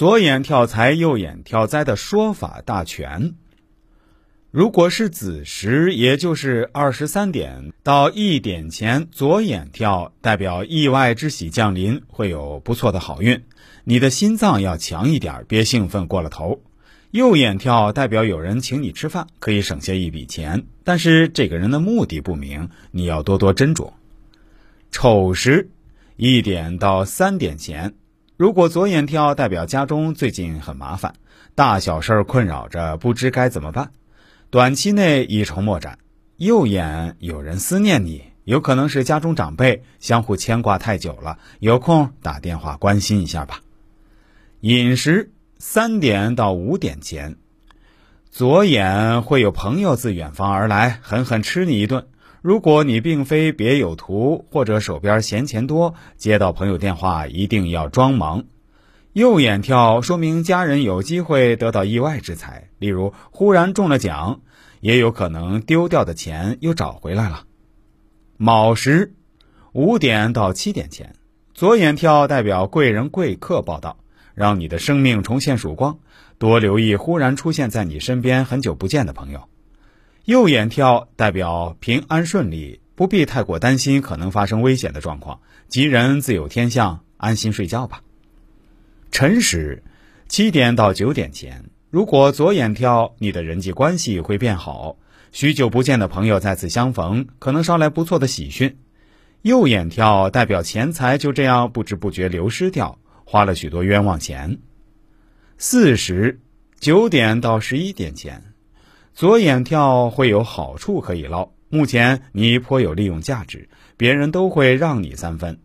左眼跳财，右眼跳灾的说法大全。如果是子时，也就是二十三点到一点前，左眼跳，代表意外之喜降临，会有不错的好运。你的心脏要强一点，别兴奋过了头。右眼跳代表有人请你吃饭，可以省下一笔钱，但是这个人的目的不明，你要多多斟酌。丑时，一点到三点前。如果左眼跳，代表家中最近很麻烦，大小事儿困扰着，不知该怎么办，短期内一筹莫展。右眼有人思念你，有可能是家中长辈相互牵挂太久了，有空打电话关心一下吧。饮食三点到五点前，左眼会有朋友自远方而来，狠狠吃你一顿。如果你并非别有图，或者手边闲钱多，接到朋友电话一定要装忙。右眼跳说明家人有机会得到意外之财，例如忽然中了奖，也有可能丢掉的钱又找回来了。卯时，五点到七点前，左眼跳代表贵人贵客报道，让你的生命重现曙光。多留意忽然出现在你身边很久不见的朋友。右眼跳代表平安顺利，不必太过担心可能发生危险的状况。吉人自有天相，安心睡觉吧。辰时，七点到九点前，如果左眼跳，你的人际关系会变好，许久不见的朋友再次相逢，可能捎来不错的喜讯。右眼跳代表钱财就这样不知不觉流失掉，花了许多冤枉钱。巳时，九点到十一点前。左眼跳会有好处可以捞，目前你颇有利用价值，别人都会让你三分。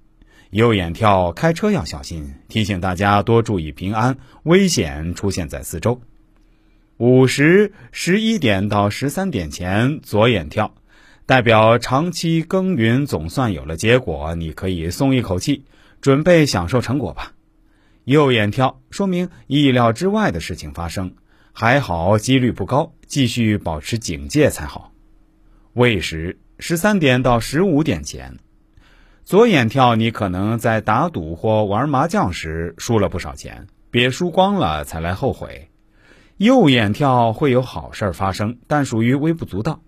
右眼跳开车要小心，提醒大家多注意平安，危险出现在四周。午时十一点到十三点前左眼跳，代表长期耕耘总算有了结果，你可以松一口气，准备享受成果吧。右眼跳说明意料之外的事情发生。还好，几率不高，继续保持警戒才好。未时十三点到十五点前，左眼跳，你可能在打赌或玩麻将时输了不少钱，别输光了才来后悔。右眼跳会有好事发生，但属于微不足道，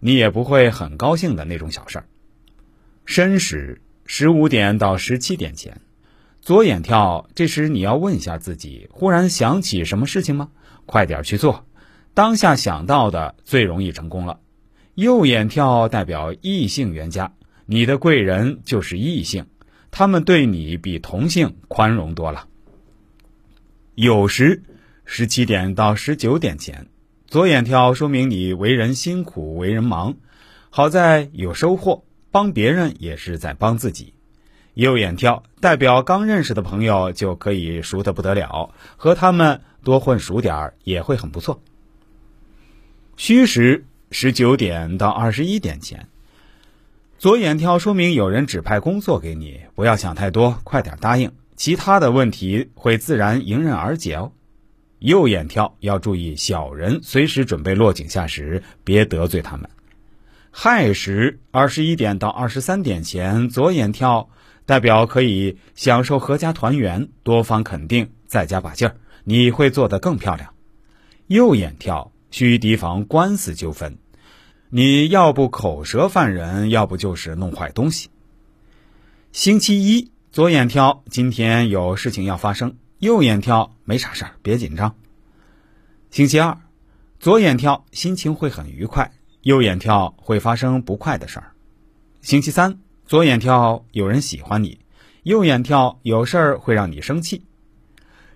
你也不会很高兴的那种小事儿。申时十五点到十七点前，左眼跳，这时你要问一下自己：忽然想起什么事情吗？快点去做，当下想到的最容易成功了。右眼跳代表异性缘家，你的贵人就是异性，他们对你比同性宽容多了。有时十七点到十九点前，左眼跳说明你为人辛苦，为人忙，好在有收获，帮别人也是在帮自己。右眼跳代表刚认识的朋友就可以熟得不得了，和他们。多混熟点儿也会很不错。戌时十九点到二十一点前，左眼跳说明有人指派工作给你，不要想太多，快点答应，其他的问题会自然迎刃而解哦。右眼跳要注意小人，随时准备落井下石，别得罪他们。亥时二十一点到二十三点前，左眼跳代表可以享受阖家团圆，多方肯定，再加把劲儿。你会做得更漂亮。右眼跳需提防官司纠纷，你要不口舌犯人，要不就是弄坏东西。星期一左眼跳，今天有事情要发生；右眼跳没啥事儿，别紧张。星期二左眼跳，心情会很愉快；右眼跳会发生不快的事儿。星期三左眼跳，有人喜欢你；右眼跳有事儿会让你生气。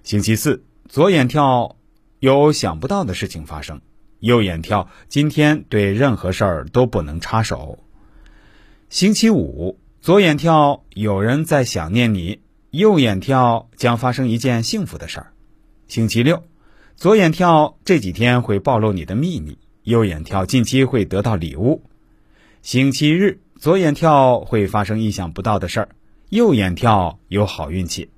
星期四。左眼跳，有想不到的事情发生；右眼跳，今天对任何事儿都不能插手。星期五，左眼跳，有人在想念你；右眼跳，将发生一件幸福的事儿。星期六，左眼跳，这几天会暴露你的秘密；右眼跳，近期会得到礼物。星期日，左眼跳会发生意想不到的事儿；右眼跳有好运气。